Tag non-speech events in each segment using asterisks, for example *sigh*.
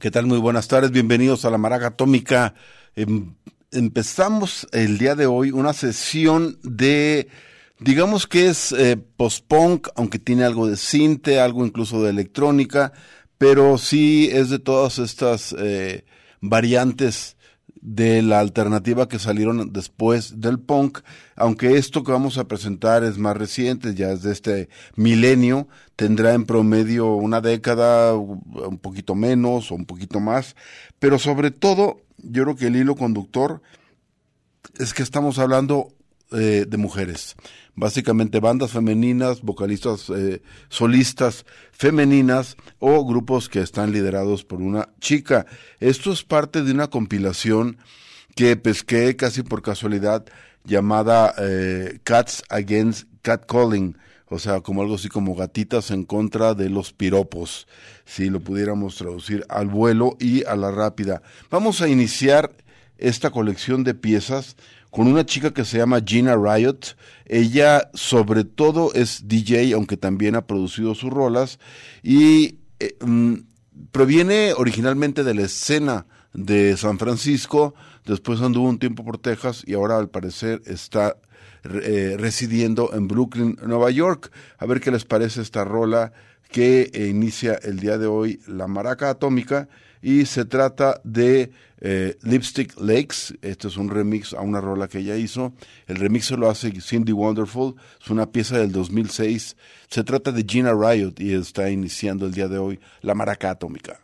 ¿Qué tal? Muy buenas tardes, bienvenidos a La Maraca Atómica. Em, empezamos el día de hoy una sesión de digamos que es eh, post-punk, aunque tiene algo de cinte, algo incluso de electrónica, pero sí es de todas estas eh, variantes de la alternativa que salieron después del punk, aunque esto que vamos a presentar es más reciente, ya es de este milenio, tendrá en promedio una década, un poquito menos o un poquito más, pero sobre todo yo creo que el hilo conductor es que estamos hablando eh, de mujeres. Básicamente bandas femeninas, vocalistas eh, solistas femeninas o grupos que están liderados por una chica. Esto es parte de una compilación que pesqué casi por casualidad llamada eh, Cats Against Catcalling. O sea, como algo así como gatitas en contra de los piropos, si lo pudiéramos traducir al vuelo y a la rápida. Vamos a iniciar esta colección de piezas con una chica que se llama Gina Riot. Ella sobre todo es DJ, aunque también ha producido sus rolas, y eh, mm, proviene originalmente de la escena de San Francisco, después anduvo un tiempo por Texas y ahora al parecer está eh, residiendo en Brooklyn, Nueva York. A ver qué les parece esta rola que inicia el día de hoy, la maraca atómica y se trata de eh, Lipstick Lakes. Este es un remix a una rola que ella hizo. El remix lo hace Cindy Wonderful. Es una pieza del 2006. Se trata de Gina Riot y está iniciando el día de hoy la maraca atómica.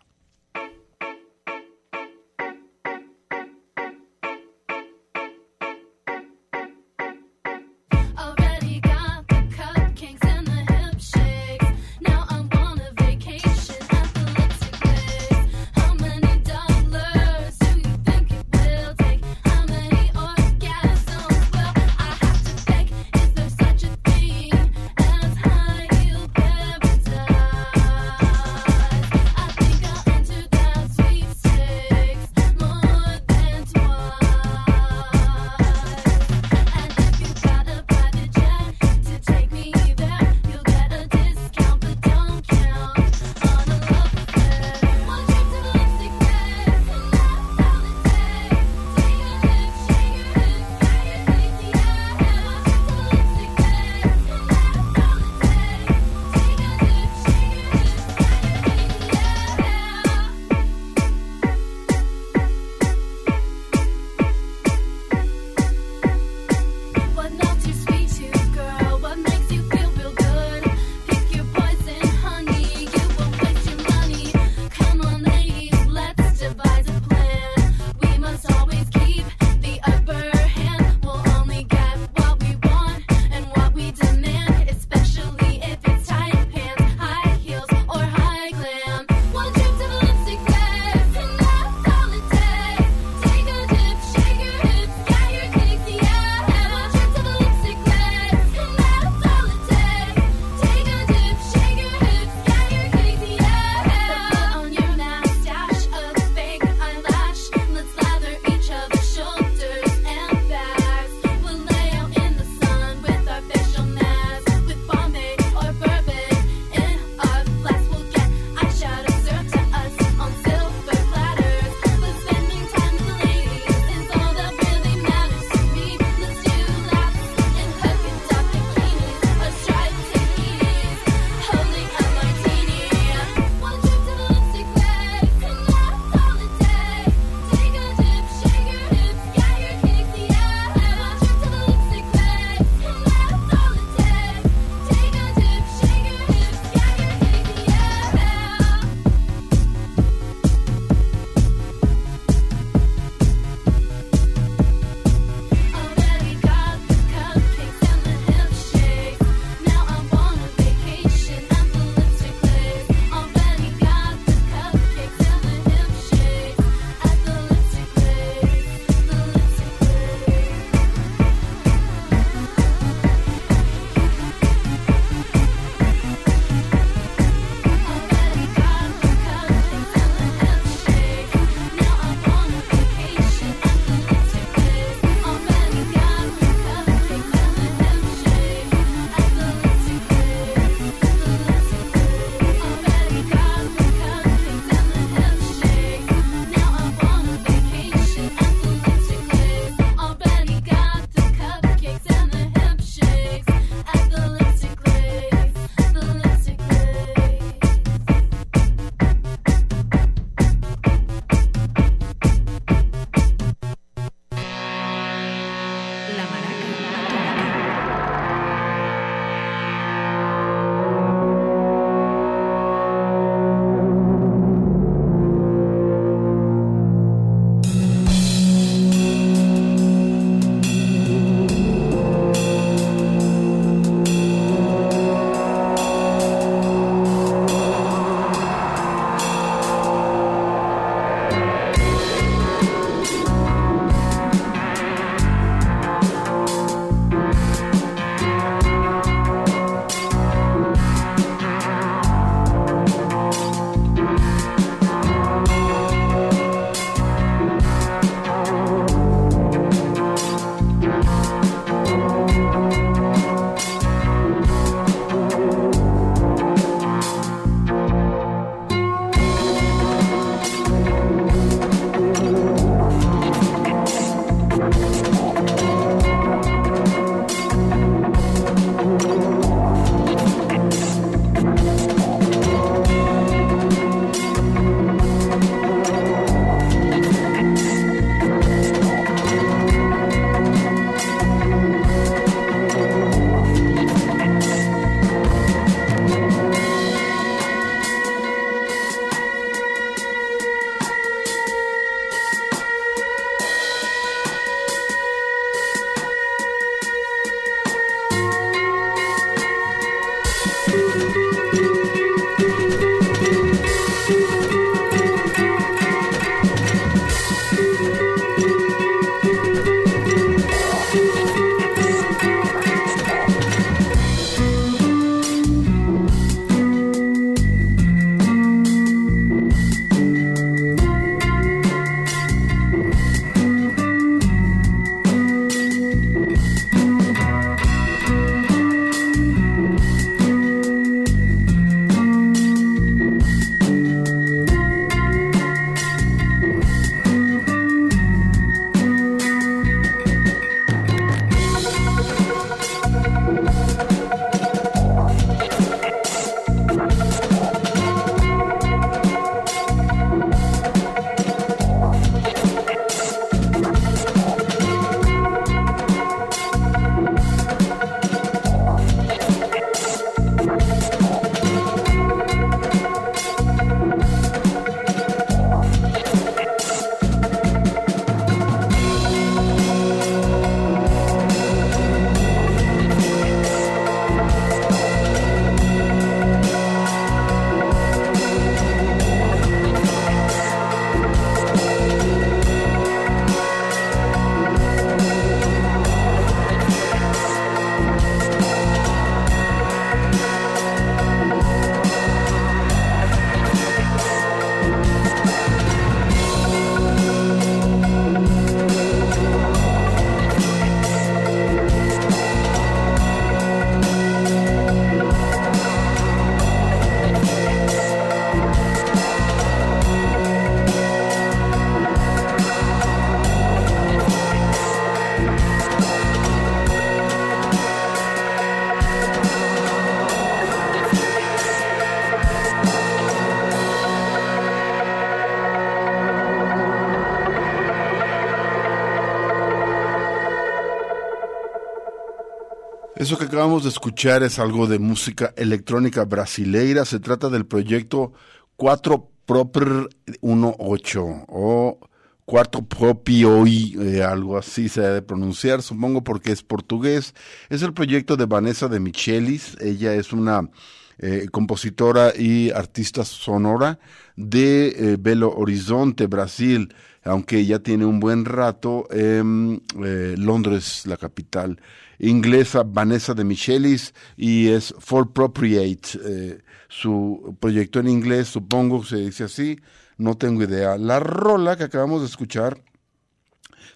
Eso que acabamos de escuchar es algo de música electrónica brasileira. Se trata del proyecto 4 Proper 18 o Cuarto Propio, eh, algo así se debe pronunciar, supongo porque es portugués. Es el proyecto de Vanessa de Michelis. Ella es una eh, compositora y artista sonora de eh, Belo Horizonte, Brasil, aunque ya tiene un buen rato en eh, Londres, la capital inglesa, Vanessa de Michelis, y es For Propriate, su proyecto en inglés, supongo se dice así, no tengo idea. La rola que acabamos de escuchar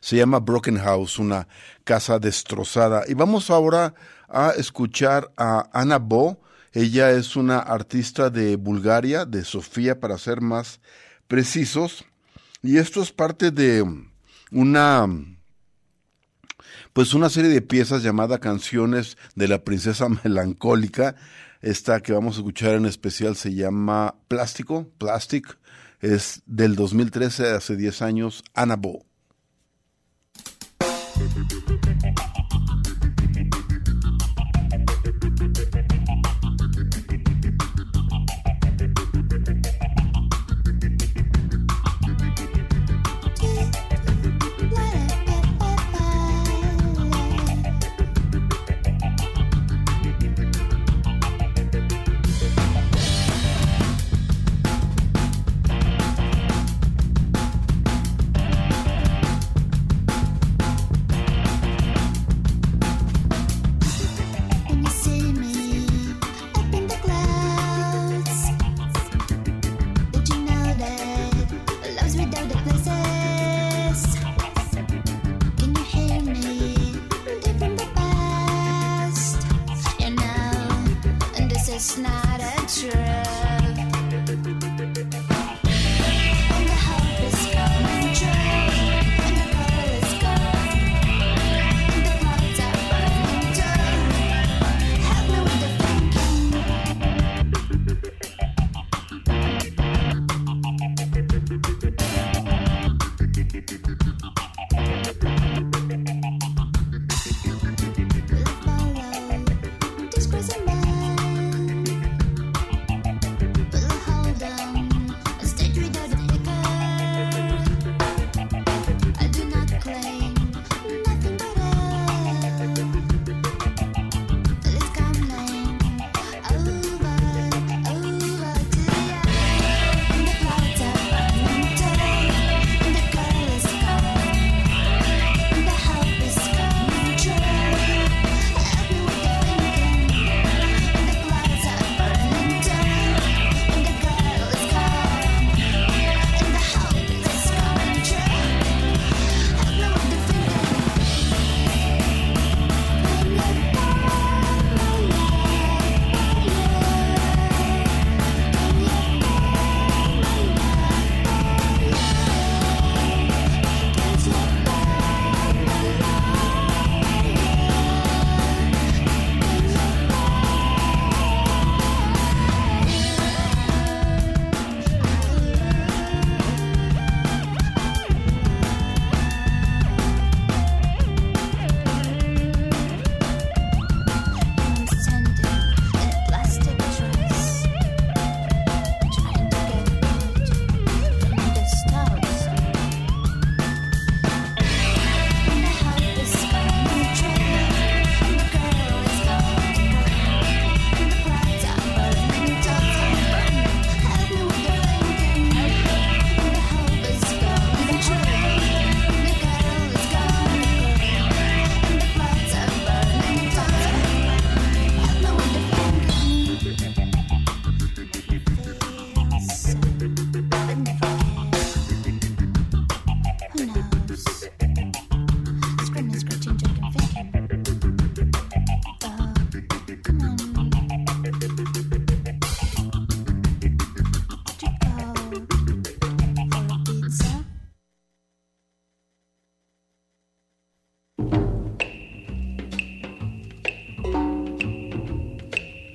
se llama Broken House, una casa destrozada. Y vamos ahora a escuchar a Ana Bo, ella es una artista de Bulgaria, de Sofía para ser más precisos, y esto es parte de una pues una serie de piezas llamada Canciones de la Princesa *laughs* Melancólica. Esta que vamos a escuchar en especial se llama Plástico, Plastic, es del 2013, hace 10 años, Anabo.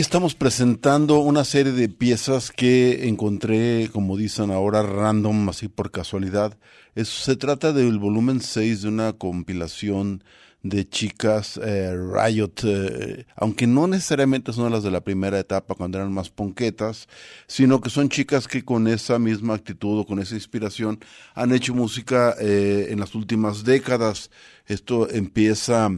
Estamos presentando una serie de piezas que encontré, como dicen ahora, random, así por casualidad. se trata del volumen 6 de una compilación de chicas eh, Riot, eh, aunque no necesariamente son las de la primera etapa cuando eran más ponquetas, sino que son chicas que con esa misma actitud o con esa inspiración han hecho música eh, en las últimas décadas. Esto empieza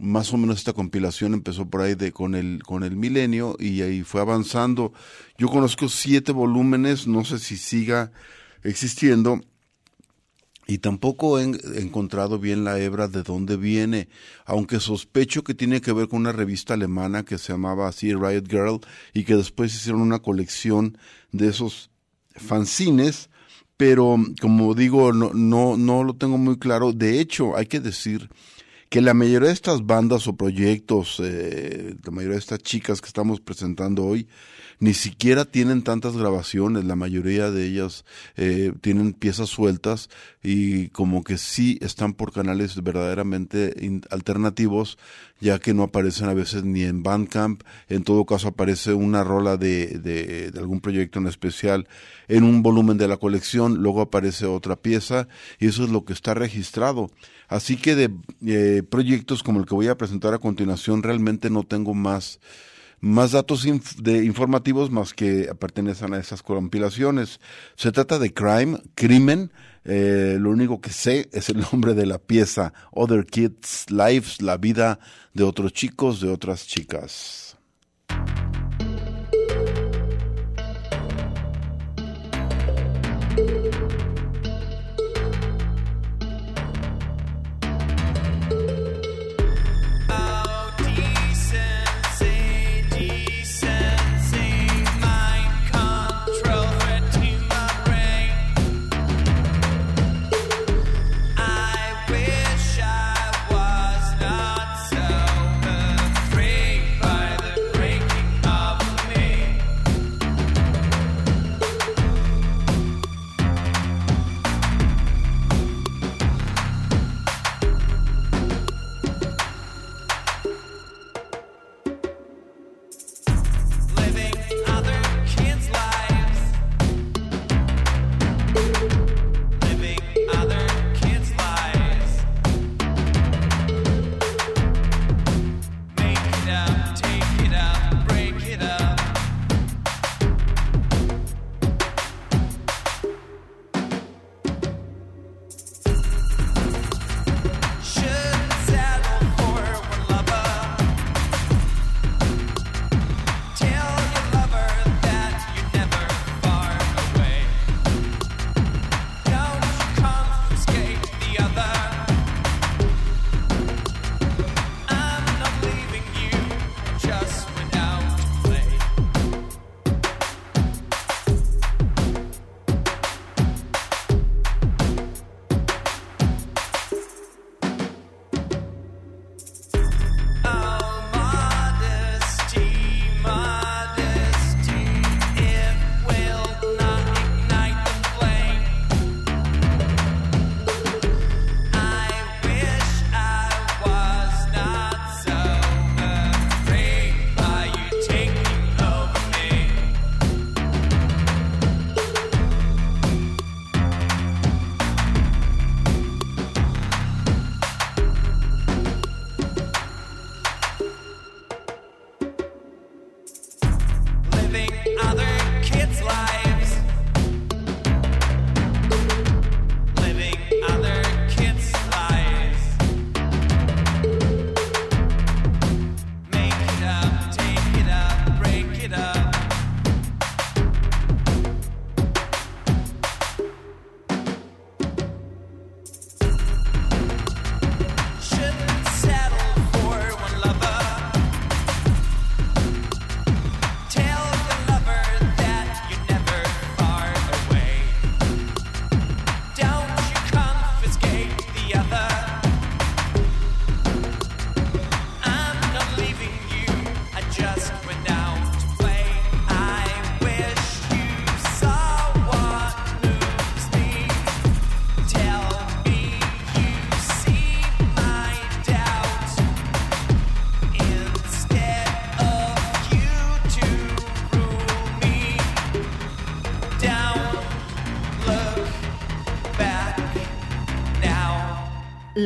más o menos esta compilación empezó por ahí de con el con el milenio y ahí fue avanzando. Yo conozco siete volúmenes, no sé si siga existiendo y tampoco he encontrado bien la hebra de dónde viene, aunque sospecho que tiene que ver con una revista alemana que se llamaba así Riot Girl y que después hicieron una colección de esos fanzines, pero como digo no no no lo tengo muy claro. De hecho, hay que decir que la mayoría de estas bandas o proyectos, eh, la mayoría de estas chicas que estamos presentando hoy, ni siquiera tienen tantas grabaciones, la mayoría de ellas eh, tienen piezas sueltas y como que sí están por canales verdaderamente alternativos, ya que no aparecen a veces ni en Bandcamp, en todo caso aparece una rola de, de, de algún proyecto en especial en un volumen de la colección, luego aparece otra pieza y eso es lo que está registrado. Así que de eh, proyectos como el que voy a presentar a continuación realmente no tengo más más datos de informativos más que pertenecen a esas compilaciones. Se trata de Crime, Crimen. Eh, lo único que sé es el nombre de la pieza Other Kids Lives, la vida de otros chicos, de otras chicas.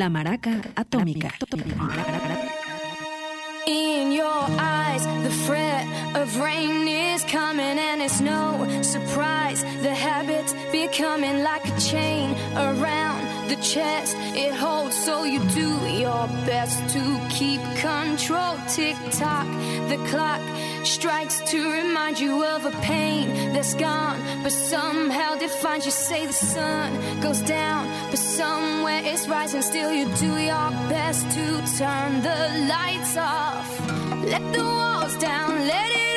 La Maraca Atómica. In your eyes, the threat of rain is coming, and it's no surprise. The habit's becoming like a chain around the chest it holds, so you do your best to keep control. Tick tock, the clock strikes to remind you of a pain that's gone, but somehow defines you. Say the sun goes down, but somewhere it's rising. Still, you do your best to turn the lights off. Let the walls down, let it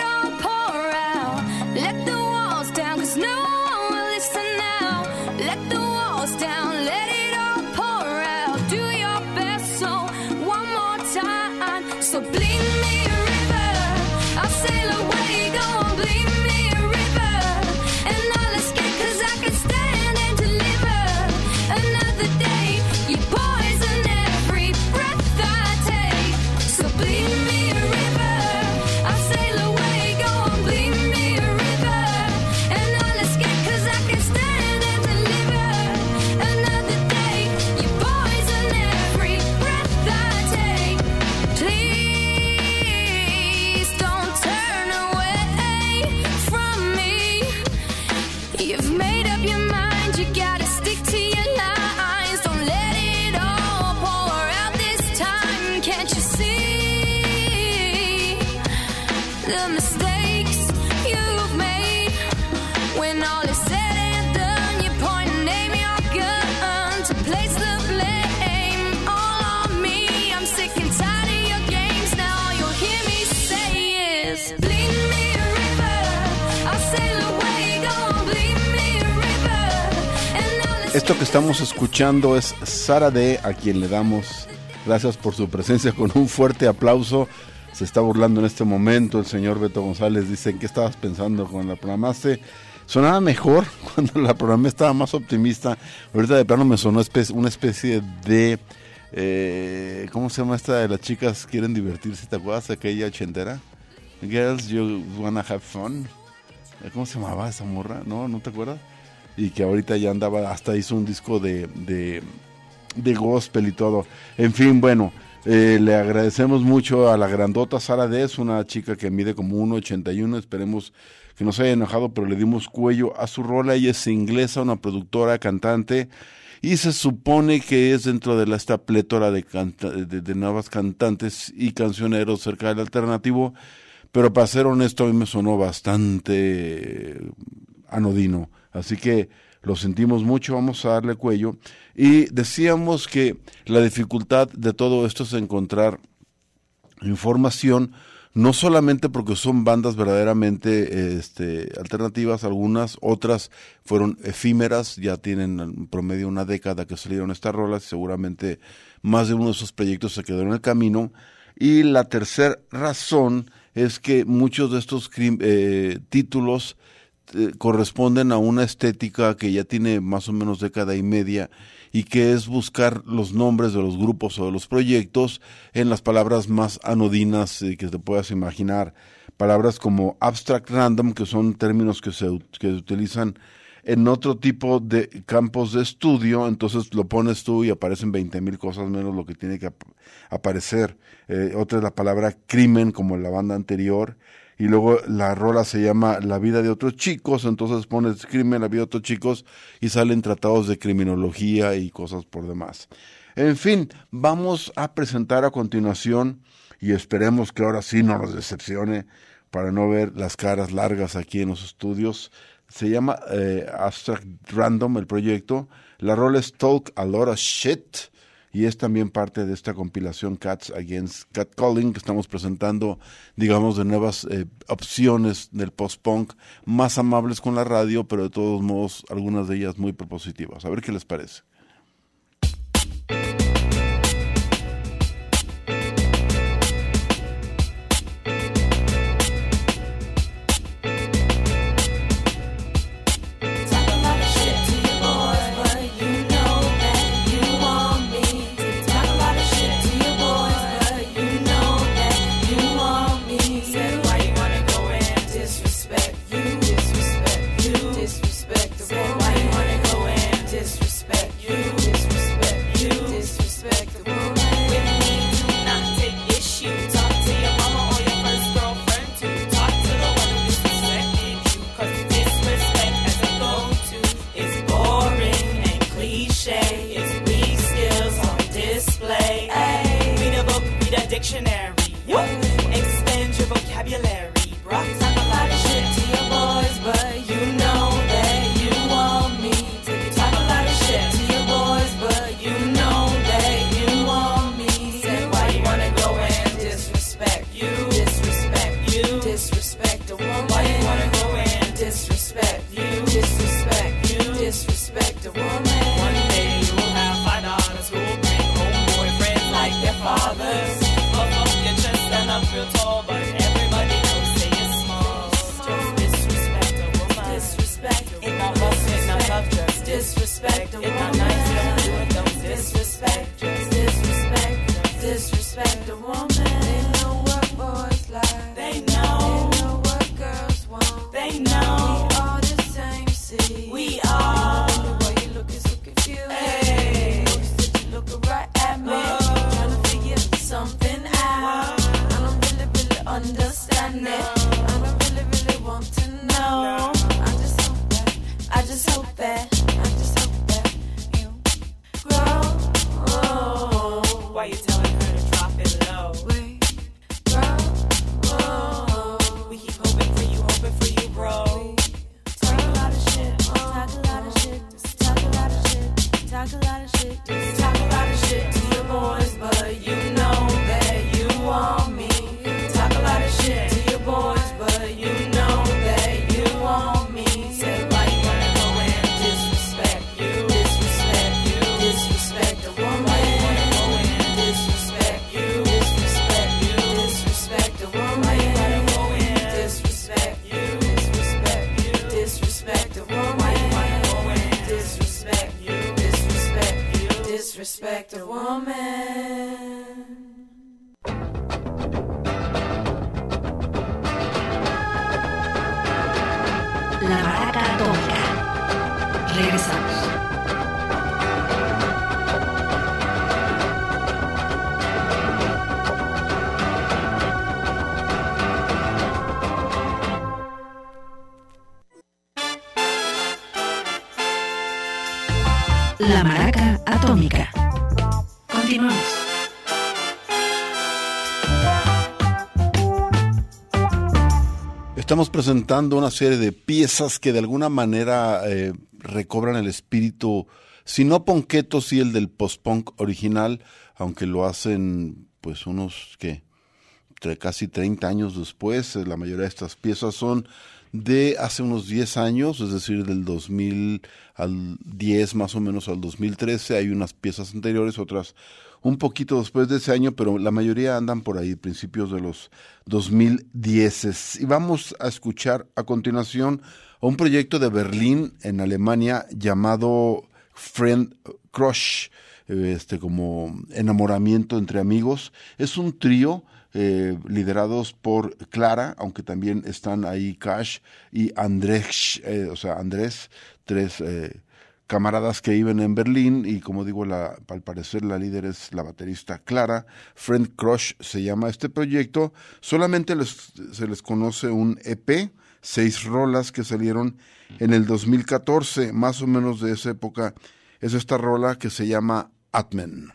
estamos escuchando es Sara D, a quien le damos gracias por su presencia con un fuerte aplauso. Se está burlando en este momento el señor Beto González. Dice, ¿en qué estabas pensando cuando la programaste? Sonaba mejor *laughs* cuando la programé, estaba más optimista. Ahorita de plano me sonó una especie de... eh, ¿Cómo se llama esta de las chicas quieren divertirse? ¿Te acuerdas de aquella ochentera? Girls, you wanna have fun. ¿Cómo se llamaba esa morra? ¿No? ¿No te acuerdas? Y que ahorita ya andaba, hasta hizo un disco de, de, de gospel y todo. En fin, bueno, eh, le agradecemos mucho a la grandota Sara D, es una chica que mide como 1,81, esperemos que no se haya enojado, pero le dimos cuello a su rola. Ella es inglesa, una productora, cantante, y se supone que es dentro de la, esta plétora de, canta- de, de nuevas cantantes y cancioneros cerca del alternativo, pero para ser honesto a mí me sonó bastante anodino. Así que lo sentimos mucho, vamos a darle cuello. Y decíamos que la dificultad de todo esto es encontrar información, no solamente porque son bandas verdaderamente este, alternativas, algunas, otras fueron efímeras, ya tienen en promedio una década que salieron estas rolas seguramente más de uno de esos proyectos se quedó en el camino. Y la tercera razón es que muchos de estos eh, títulos corresponden a una estética que ya tiene más o menos década y media y que es buscar los nombres de los grupos o de los proyectos en las palabras más anodinas eh, que te puedas imaginar. Palabras como abstract random, que son términos que se, que se utilizan en otro tipo de campos de estudio, entonces lo pones tú y aparecen 20 mil cosas menos lo que tiene que ap- aparecer. Eh, otra es la palabra crimen, como en la banda anterior, y luego la rola se llama La vida de otros chicos, entonces pones crimen, la vida de otros chicos, y salen tratados de criminología y cosas por demás. En fin, vamos a presentar a continuación, y esperemos que ahora sí no nos decepcione, para no ver las caras largas aquí en los estudios. Se llama eh, Abstract Random el proyecto. La rola es Talk a Lot of Shit y es también parte de esta compilación Cats Against Catcalling que estamos presentando, digamos, de nuevas eh, opciones del post-punk más amables con la radio, pero de todos modos algunas de ellas muy propositivas. A ver qué les parece. Una serie de piezas que de alguna manera eh, recobran el espíritu, si no ponqueto, sí el del post-punk original, aunque lo hacen pues unos que casi 30 años después. eh, La mayoría de estas piezas son de hace unos 10 años, es decir, del 2000 al 10 más o menos al 2013. Hay unas piezas anteriores, otras un poquito después de ese año, pero la mayoría andan por ahí, principios de los 2010. Y vamos a escuchar a continuación un proyecto de Berlín, en Alemania, llamado Friend Crush, este como enamoramiento entre amigos. Es un trío eh, liderados por Clara, aunque también están ahí Cash y Andrés, eh, o sea, Andrés, tres eh, camaradas que viven en Berlín y como digo, la, al parecer la líder es la baterista Clara. Friend Crush se llama este proyecto. Solamente se les conoce un EP, seis rolas que salieron en el 2014, más o menos de esa época. Es esta rola que se llama Atmen.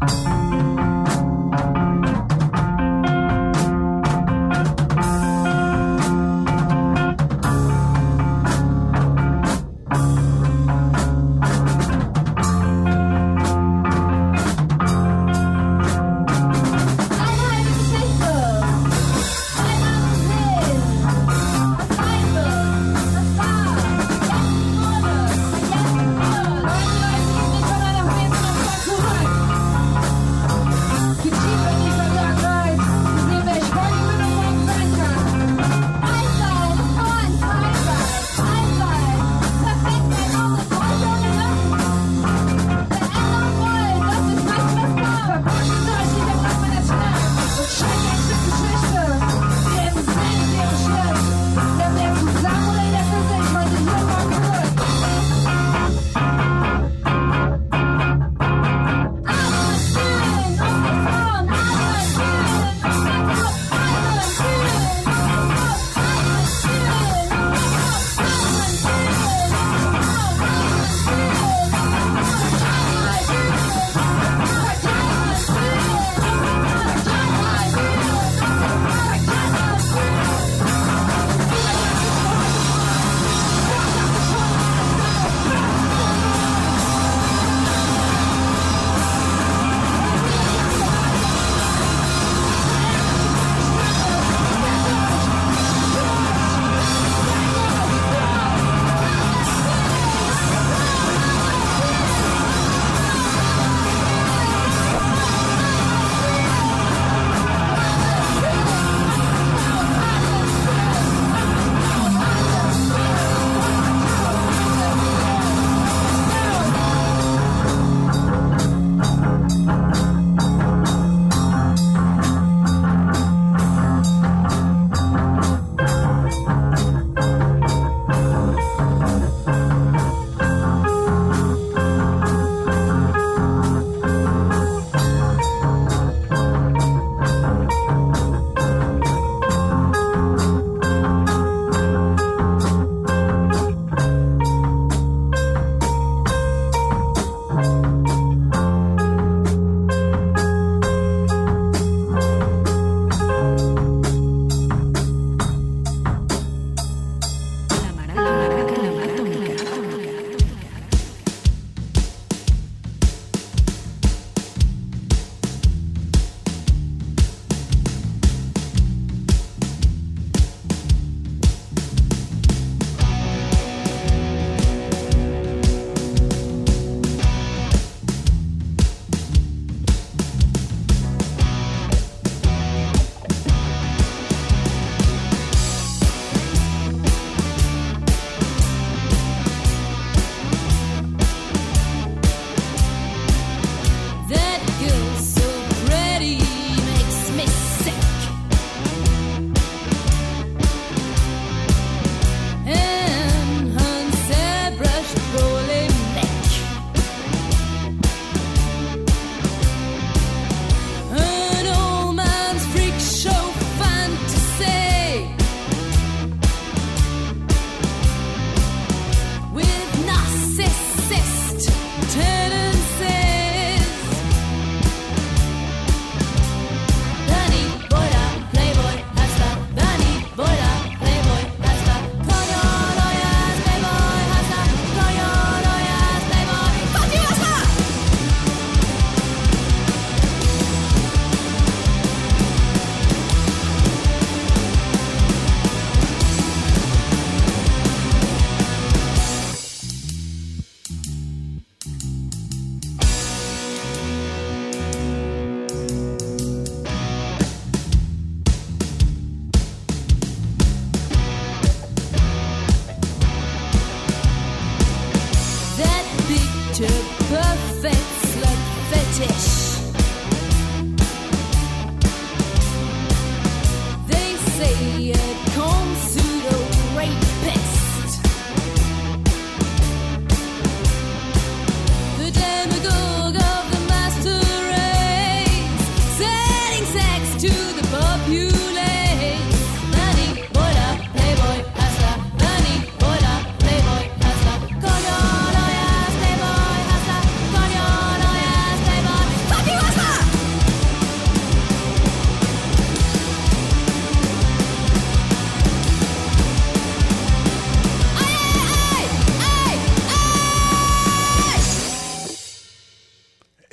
Bye.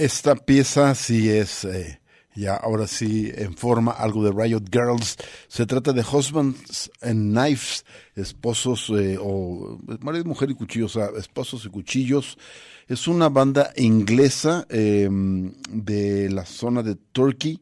Esta pieza sí es, eh, ya ahora sí, en forma algo de Riot Girls. Se trata de Husbands and Knives, esposos eh, o marido, mujer y cuchillos, esposos y cuchillos. Es una banda inglesa eh, de la zona de Turkey.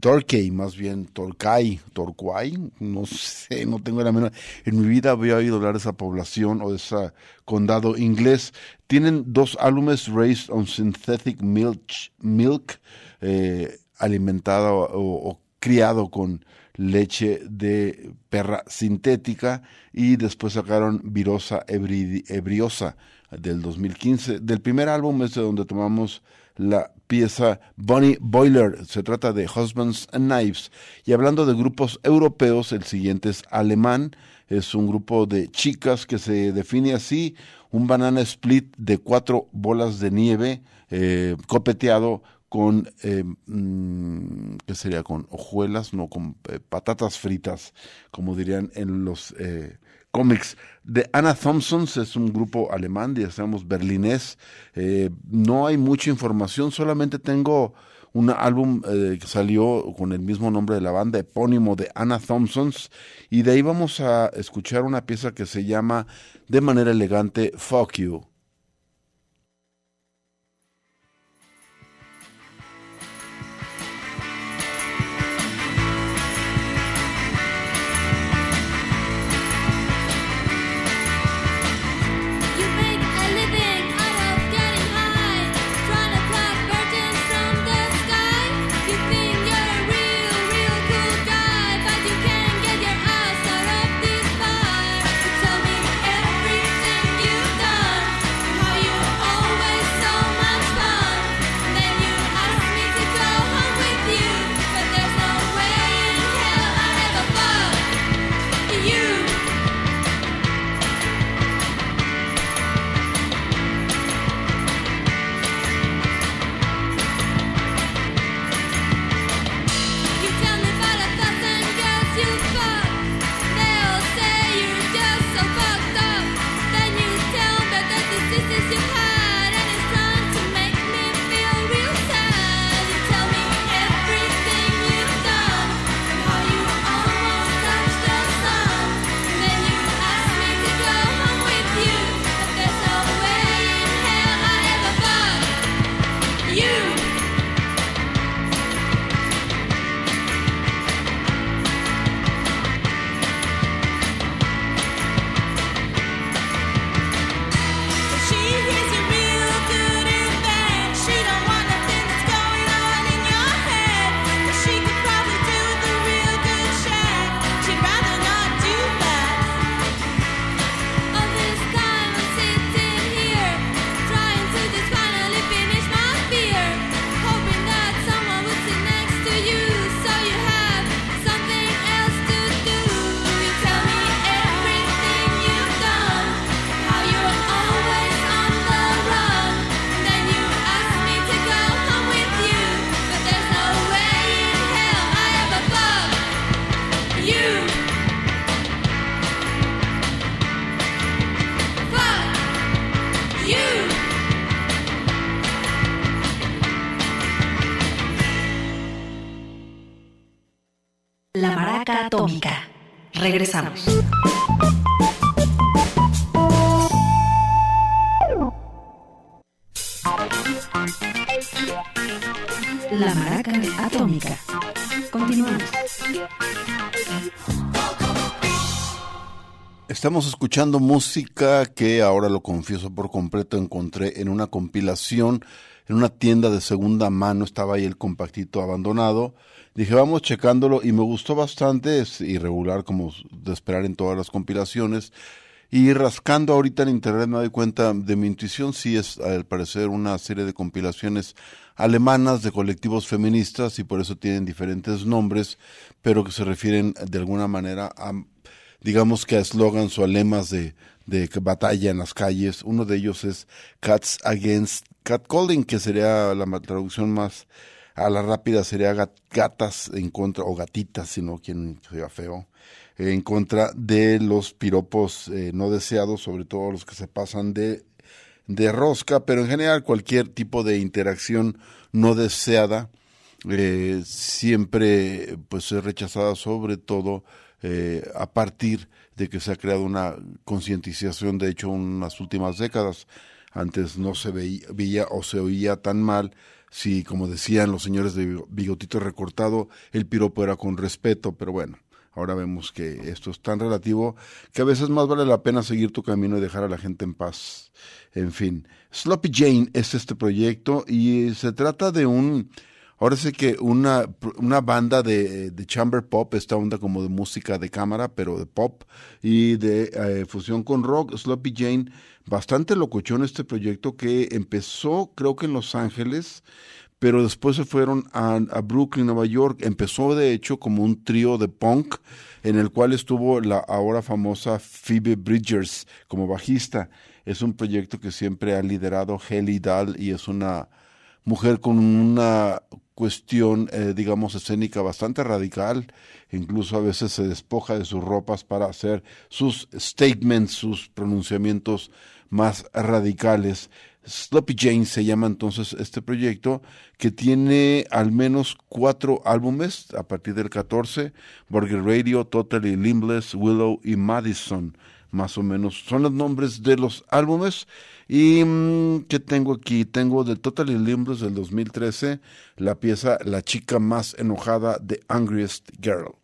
Torquay, más bien Torquay, Torquay, no sé, no tengo la menor. En mi vida había oído hablar de esa población o de ese condado inglés. Tienen dos álbumes, Raised on Synthetic Milk, milk eh, alimentado o, o criado con leche de perra sintética y después sacaron Virosa Ebri- Ebriosa del 2015. Del primer álbum es de donde tomamos la pieza Bonnie Boiler. Se trata de Husbands and Knives. Y hablando de grupos europeos, el siguiente es alemán. Es un grupo de chicas que se define así, un banana split de cuatro bolas de nieve eh, copeteado con, eh, mm, ¿qué sería? Con hojuelas, no, con eh, patatas fritas, como dirían en los eh, cómics. De Anna Thompsons es un grupo alemán, sabemos, berlinés. Eh, no hay mucha información, solamente tengo un álbum eh, que salió con el mismo nombre de la banda, epónimo de Anna Thompsons, y de ahí vamos a escuchar una pieza que se llama de manera elegante Fuck. You Maraca Atómica. Regresamos. La Maraca Atómica. Continuamos. Estamos escuchando música que ahora lo confieso por completo encontré en una compilación en una tienda de segunda mano, estaba ahí el compactito abandonado. Dije, vamos checándolo y me gustó bastante, es irregular como de esperar en todas las compilaciones. Y rascando ahorita en internet me doy cuenta de mi intuición, sí es al parecer una serie de compilaciones alemanas de colectivos feministas y por eso tienen diferentes nombres, pero que se refieren de alguna manera a digamos que a eslogans o a lemas de, de batalla en las calles. Uno de ellos es Cats Against Catcalling, que sería la traducción más a la rápida, sería gat- gatas en contra, o gatitas, si no quien sea feo, en contra de los piropos eh, no deseados, sobre todo los que se pasan de de rosca, pero en general cualquier tipo de interacción no deseada eh, siempre pues es rechazada sobre todo eh, a partir que se ha creado una concientización de hecho en las últimas décadas antes no se veía, veía o se oía tan mal si como decían los señores de bigotito recortado el piropo era con respeto pero bueno Ahora vemos que esto es tan relativo que a veces más vale la pena seguir tu camino y dejar a la gente en paz. En fin, Sloppy Jane es este proyecto y se trata de un, ahora sé que una, una banda de, de chamber pop, esta onda como de música de cámara, pero de pop y de eh, fusión con rock. Sloppy Jane, bastante locochón este proyecto que empezó creo que en Los Ángeles pero después se fueron a, Brooklyn, Nueva York. Empezó de hecho como un trío de punk en el cual estuvo la ahora famosa Phoebe Bridgers como bajista. Es un proyecto que siempre ha liderado Helly Dahl y es una mujer con una cuestión, eh, digamos, escénica bastante radical. Incluso a veces se despoja de sus ropas para hacer sus statements, sus pronunciamientos más radicales. Sloppy Jane se llama entonces este proyecto que tiene al menos cuatro álbumes a partir del 14, Burger Radio, Totally Limbless, Willow y Madison, más o menos. Son los nombres de los álbumes y mm, ¿qué tengo aquí? Tengo de Totally Limbless del 2013 la pieza La chica más enojada de Angriest Girl.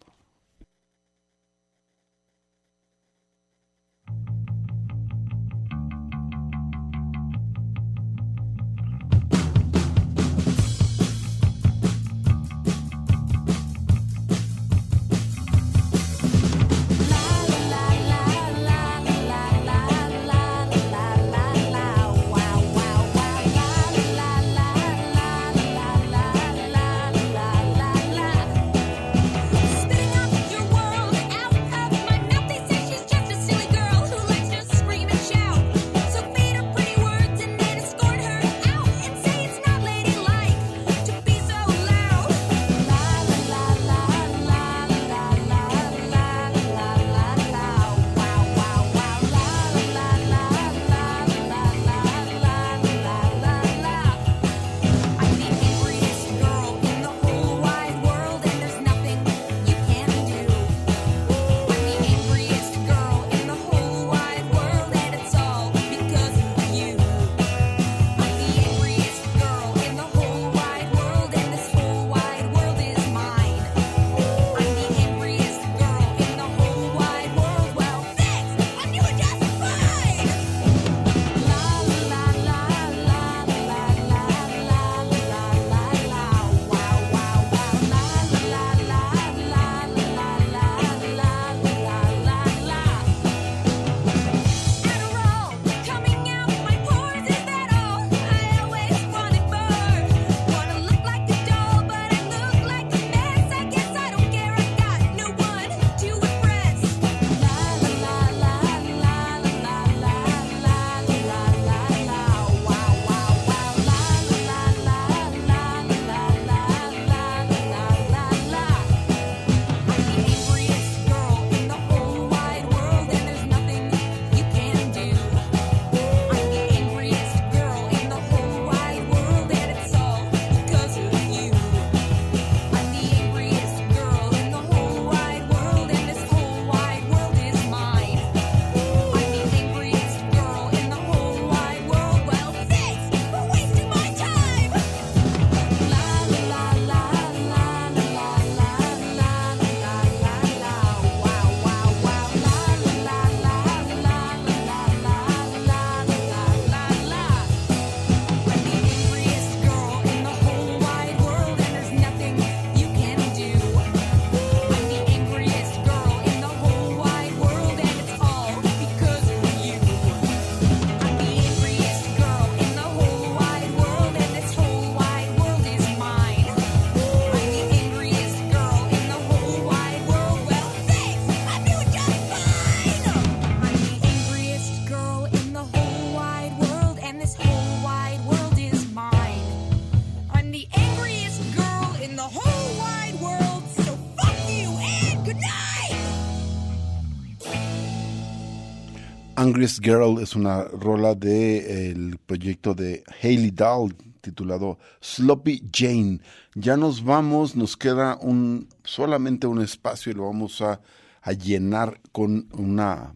Angriest Girl es una rola del proyecto de Hayley Dahl titulado Sloppy Jane. Ya nos vamos, nos queda un solamente un espacio y lo vamos a, a llenar con una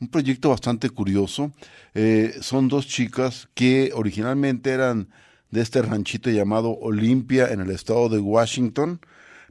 un proyecto bastante curioso. Eh, son dos chicas que originalmente eran de este ranchito llamado Olympia en el estado de Washington,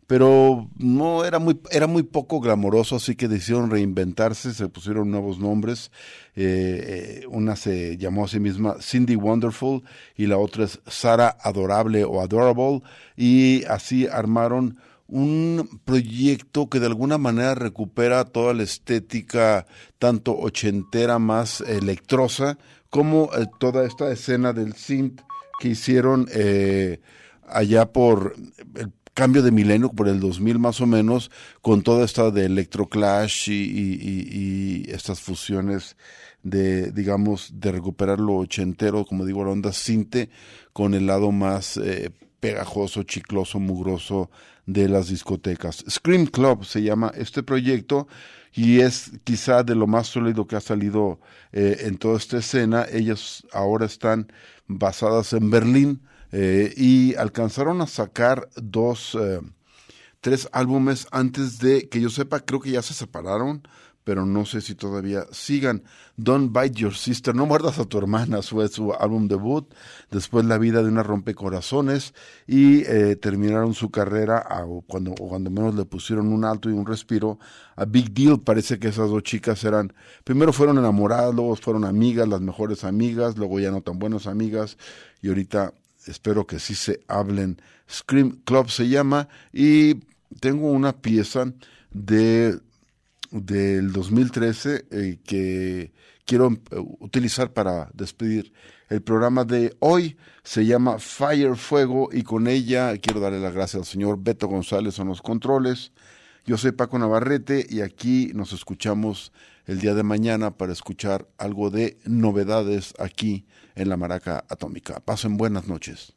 pero no era muy, era muy poco glamoroso, así que decidieron reinventarse, se pusieron nuevos nombres. Eh, eh, una se llamó a sí misma Cindy Wonderful y la otra es Sara Adorable o Adorable, y así armaron un proyecto que de alguna manera recupera toda la estética tanto ochentera más electrosa como eh, toda esta escena del synth que hicieron allá por el cambio de milenio, por el 2000 más o menos, con toda esta de electroclash y, y, y, estas fusiones de, digamos, de recuperar lo ochentero, como digo, la onda cinte, con el lado más eh, pegajoso, chicloso, mugroso de las discotecas. Scream Club se llama este proyecto y es quizá de lo más sólido que ha salido eh, en toda esta escena. Ellas ahora están basadas en Berlín eh, y alcanzaron a sacar dos, eh, tres álbumes antes de que yo sepa, creo que ya se separaron, pero no sé si todavía sigan. Don't Bite Your Sister, No Muerdas a tu hermana, fue su álbum debut. Después La vida de una rompecorazones y eh, terminaron su carrera cuando, cuando menos le pusieron un alto y un respiro a Big Deal. Parece que esas dos chicas eran, primero fueron enamoradas, luego fueron amigas, las mejores amigas, luego ya no tan buenas amigas y ahorita espero que sí se hablen. Scream Club se llama y tengo una pieza de del 2013 eh, que quiero eh, utilizar para despedir el programa de hoy. Se llama Fire Fuego y con ella quiero darle las gracias al señor Beto González en los controles. Yo soy Paco Navarrete y aquí nos escuchamos el día de mañana para escuchar algo de novedades aquí en la Maraca Atómica. Pasen buenas noches.